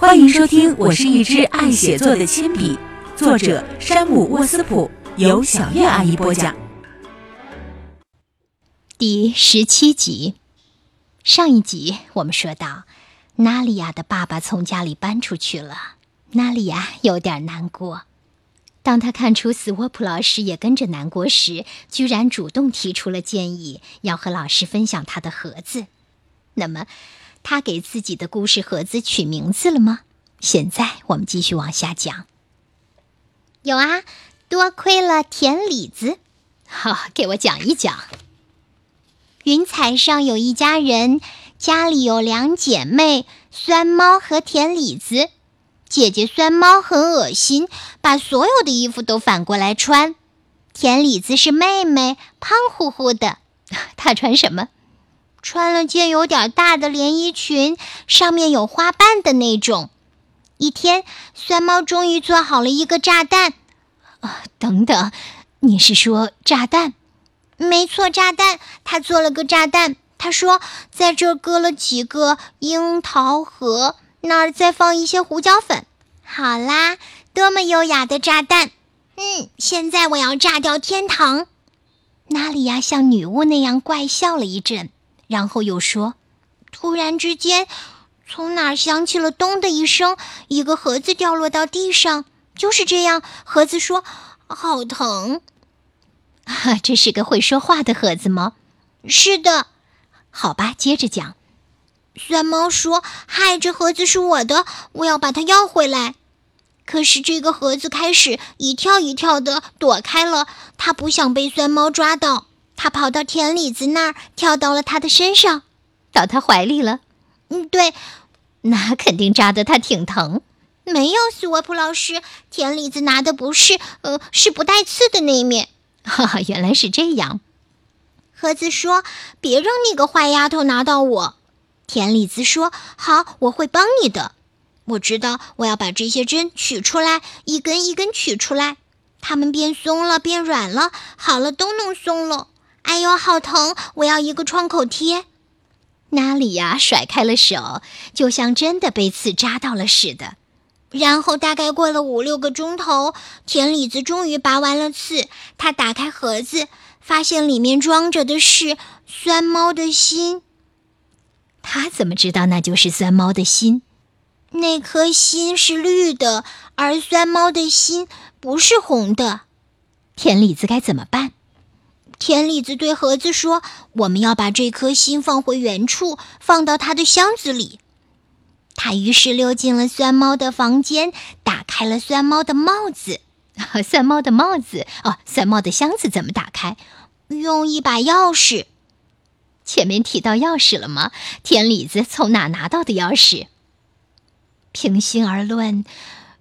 欢迎收听，我是一只爱写作的铅笔，作者山姆沃斯普，由小月阿姨播讲。第十七集，上一集我们说到，娜利亚的爸爸从家里搬出去了，娜利亚有点难过。当他看出斯沃普老师也跟着难过时，居然主动提出了建议，要和老师分享他的盒子。那么。他给自己的故事盒子取名字了吗？现在我们继续往下讲。有啊，多亏了田李子。好，给我讲一讲。云彩上有一家人，家里有两姐妹，酸猫和田李子。姐姐酸猫很恶心，把所有的衣服都反过来穿。田李子是妹妹，胖乎乎的。她穿什么？穿了件有点大的连衣裙，上面有花瓣的那种。一天，酸猫终于做好了一个炸弹。啊，等等，你是说炸弹？没错，炸弹。他做了个炸弹。他说，在这儿搁了几个樱桃核，那儿再放一些胡椒粉。好啦，多么优雅的炸弹！嗯，现在我要炸掉天堂。娜里亚像女巫那样怪笑了一阵。然后又说：“突然之间，从哪儿响起了‘咚’的一声，一个盒子掉落到地上。就是这样，盒子说：‘好疼。’哈，这是个会说话的盒子吗？是的。好吧，接着讲。酸猫说：‘嗨，这盒子是我的，我要把它要回来。’可是这个盒子开始一跳一跳的躲开了，它不想被酸猫抓到。”他跑到田里子那儿，跳到了他的身上，到他怀里了。嗯，对，那肯定扎得他挺疼。没有，斯沃普老师，田里子拿的不是，呃，是不带刺的那一面。哈哈，原来是这样。盒子说：“别让那个坏丫头拿到我。”田里子说：“好，我会帮你的。我知道，我要把这些针取出来，一根一根取出来，它们变松了，变软了，好了，都弄松了。”哎呦，好疼！我要一个创口贴。娜里亚甩开了手，就像真的被刺扎到了似的。然后大概过了五六个钟头，田里子终于拔完了刺。他打开盒子，发现里面装着的是酸猫的心。他怎么知道那就是酸猫的心？那颗心是绿的，而酸猫的心不是红的。田里子该怎么办？田里子对盒子说：“我们要把这颗心放回原处，放到他的箱子里。”他于是溜进了酸猫的房间，打开了酸猫的帽子。酸猫的帽子哦，酸猫的箱子怎么打开？用一把钥匙。前面提到钥匙了吗？田里子从哪拿到的钥匙？平心而论，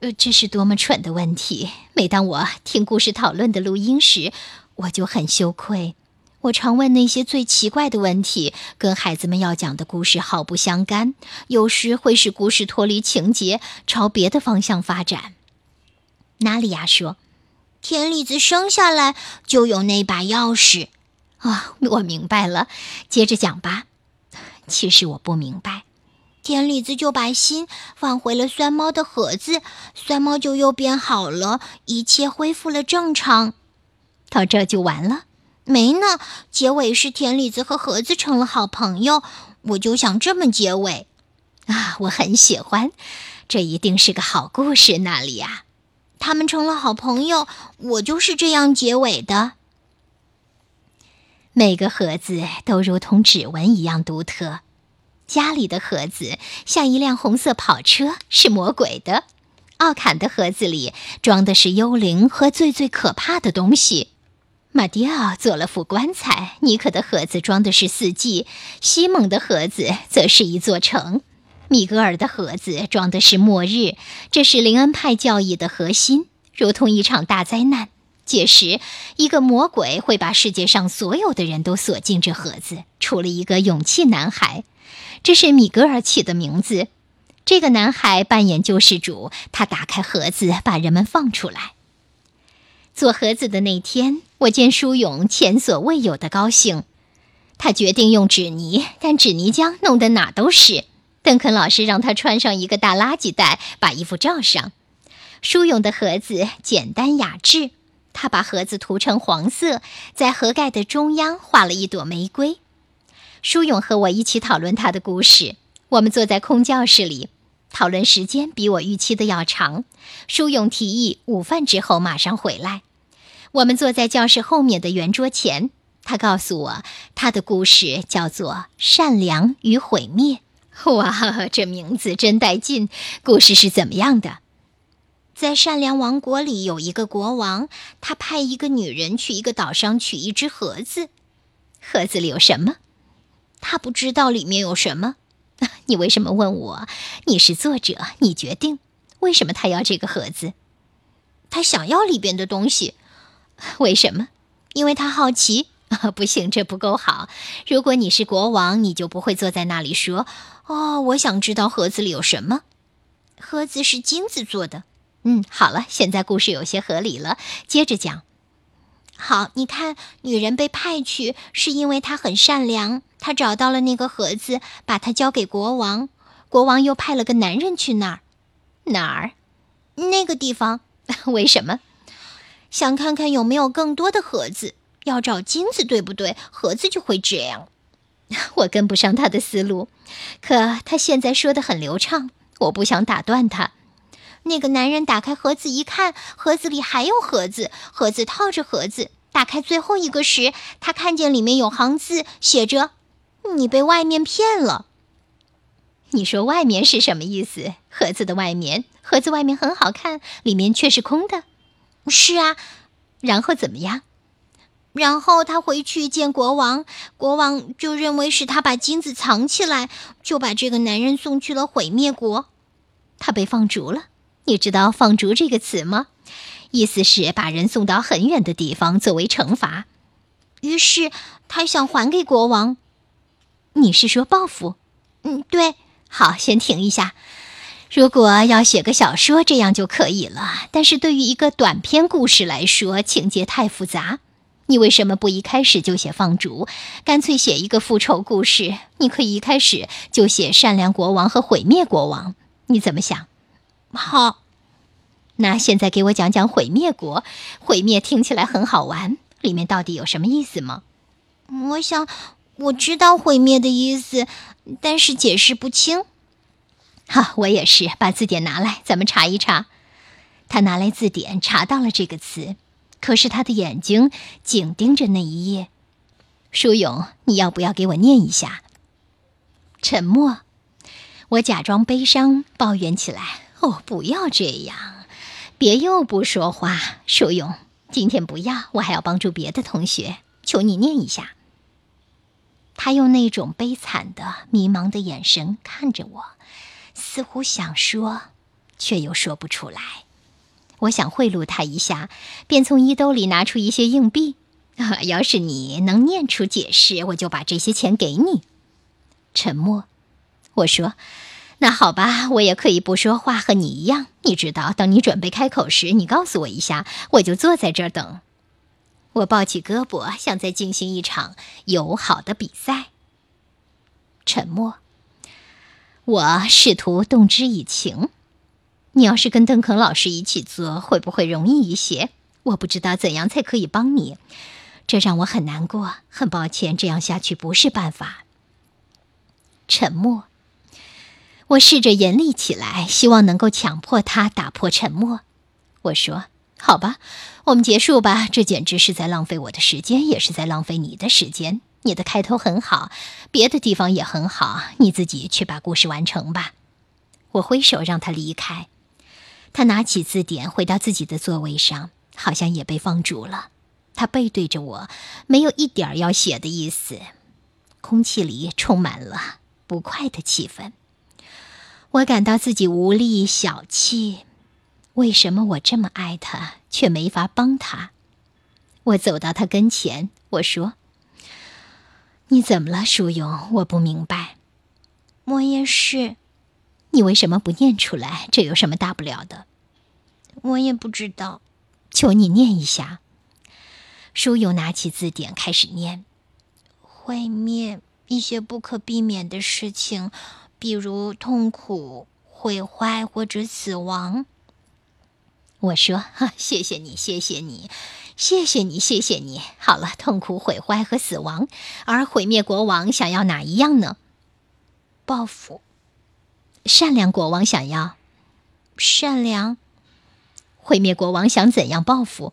呃，这是多么蠢的问题！每当我听故事讨论的录音时，我就很羞愧，我常问那些最奇怪的问题，跟孩子们要讲的故事毫不相干，有时会使故事脱离情节，朝别的方向发展。娜里亚说：“田里子生下来就有那把钥匙。”啊，我明白了，接着讲吧。其实我不明白，田里子就把心放回了酸猫的盒子，酸猫就又变好了，一切恢复了正常。到这就完了？没呢，结尾是田里子和盒子成了好朋友。我就想这么结尾，啊，我很喜欢，这一定是个好故事。那里呀，他们成了好朋友，我就是这样结尾的。每个盒子都如同指纹一样独特。家里的盒子像一辆红色跑车，是魔鬼的；奥坎的盒子里装的是幽灵和最最可怕的东西。马蒂奥做了副棺材，尼克的盒子装的是四季，西蒙的盒子则是一座城，米格尔的盒子装的是末日。这是林恩派教义的核心，如同一场大灾难。届时，一个魔鬼会把世界上所有的人都锁进这盒子，除了一个勇气男孩，这是米格尔起的名字。这个男孩扮演救世主，他打开盒子，把人们放出来。做盒子的那天，我见舒勇前所未有的高兴。他决定用纸泥，但纸泥浆弄得哪都是。邓肯老师让他穿上一个大垃圾袋，把衣服罩上。舒勇的盒子简单雅致，他把盒子涂成黄色，在盒盖的中央画了一朵玫瑰。舒勇和我一起讨论他的故事。我们坐在空教室里，讨论时间比我预期的要长。舒勇提议午饭之后马上回来。我们坐在教室后面的圆桌前，他告诉我他的故事叫做《善良与毁灭》。哇，这名字真带劲！故事是怎么样的？在善良王国里，有一个国王，他派一个女人去一个岛上取一只盒子。盒子里有什么？他不知道里面有什么。你为什么问我？你是作者，你决定。为什么他要这个盒子？他想要里边的东西。为什么？因为他好奇。不行，这不够好。如果你是国王，你就不会坐在那里说：“哦，我想知道盒子里有什么。”盒子是金子做的。嗯，好了，现在故事有些合理了。接着讲。好，你看，女人被派去是因为她很善良，她找到了那个盒子，把它交给国王。国王又派了个男人去那儿。哪儿？那个地方。为什么？想看看有没有更多的盒子。要找金子，对不对？盒子就会这样。我跟不上他的思路，可他现在说的很流畅，我不想打断他。那个男人打开盒子一看，盒子里还有盒子，盒子套着盒子。打开最后一个时，他看见里面有行字，写着：“你被外面骗了。”你说外面是什么意思？盒子的外面，盒子外面很好看，里面却是空的。是啊，然后怎么样？然后他回去见国王，国王就认为是他把金子藏起来，就把这个男人送去了毁灭国。他被放逐了。你知道“放逐”这个词吗？意思是把人送到很远的地方作为惩罚。于是他想还给国王。你是说报复？嗯，对。好，先停一下。如果要写个小说，这样就可以了。但是对于一个短篇故事来说，情节太复杂。你为什么不一开始就写放逐，干脆写一个复仇故事？你可以一开始就写善良国王和毁灭国王。你怎么想？好，那现在给我讲讲毁灭国。毁灭听起来很好玩，里面到底有什么意思吗？我想我知道毁灭的意思，但是解释不清。好，我也是。把字典拿来，咱们查一查。他拿来字典，查到了这个词。可是他的眼睛紧盯着那一页。舒勇，你要不要给我念一下？沉默。我假装悲伤，抱怨起来：“哦，不要这样，别又不说话。”舒勇，今天不要，我还要帮助别的同学。求你念一下。他用那种悲惨的、迷茫的眼神看着我，似乎想说，却又说不出来。我想贿赂他一下，便从衣兜里拿出一些硬币。要是你能念出解释，我就把这些钱给你。沉默。我说：“那好吧，我也可以不说话，和你一样。你知道，等你准备开口时，你告诉我一下，我就坐在这儿等。”我抱起胳膊，像在进行一场友好的比赛。沉默。我试图动之以情。你要是跟邓肯老师一起做，会不会容易一些？我不知道怎样才可以帮你，这让我很难过。很抱歉，这样下去不是办法。沉默。我试着严厉起来，希望能够强迫他打破沉默。我说：“好吧，我们结束吧。这简直是在浪费我的时间，也是在浪费你的时间。你的开头很好，别的地方也很好，你自己去把故事完成吧。”我挥手让他离开。他拿起字典，回到自己的座位上，好像也被放逐了。他背对着我，没有一点要写的意思。空气里充满了不快的气氛。我感到自己无力、小气。为什么我这么爱他，却没法帮他？我走到他跟前，我说：“你怎么了，舒勇？我不明白。”我也是。你为什么不念出来？这有什么大不了的？我也不知道。求你念一下。书友拿起字典开始念：毁灭，一些不可避免的事情，比如痛苦、毁坏或者死亡。我说：“ 哈，谢谢你，谢谢你，谢谢你，谢谢你。好了，痛苦、毁坏和死亡，而毁灭国王想要哪一样呢？报复。善良国王想要善良。毁灭国王想怎样报复？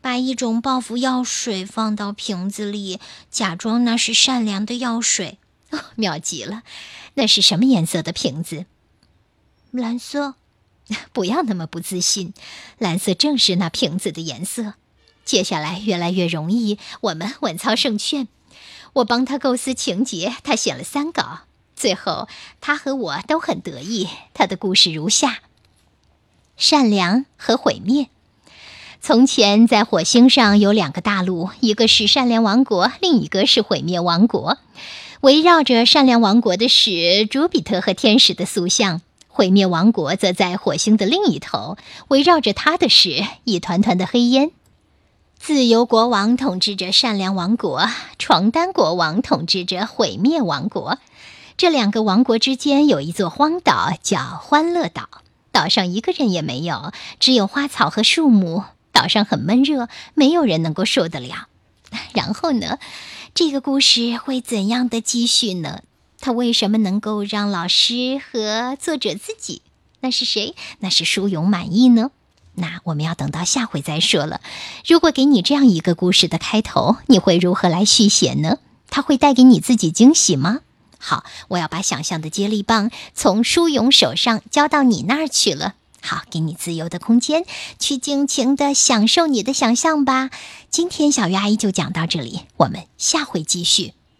把一种报复药水放到瓶子里，假装那是善良的药水。哦，妙极了！那是什么颜色的瓶子？蓝色。不要那么不自信，蓝色正是那瓶子的颜色。接下来越来越容易，我们稳操胜券。我帮他构思情节，他写了三稿，最后他和我都很得意。他的故事如下：善良和毁灭。从前，在火星上有两个大陆，一个是善良王国，另一个是毁灭王国。围绕着善良王国的是朱比特和天使的塑像。毁灭王国则在火星的另一头，围绕着他的是一团团的黑烟。自由国王统治着善良王国，床单国王统治着毁灭王国。这两个王国之间有一座荒岛，叫欢乐岛。岛上一个人也没有，只有花草和树木。岛上很闷热，没有人能够受得了。然后呢？这个故事会怎样的继续呢？他为什么能够让老师和作者自己，那是谁？那是舒勇满意呢？那我们要等到下回再说了。如果给你这样一个故事的开头，你会如何来续写呢？他会带给你自己惊喜吗？好，我要把想象的接力棒从舒勇手上交到你那儿去了。好，给你自由的空间，去尽情的享受你的想象吧。今天小鱼阿姨就讲到这里，我们下回继续。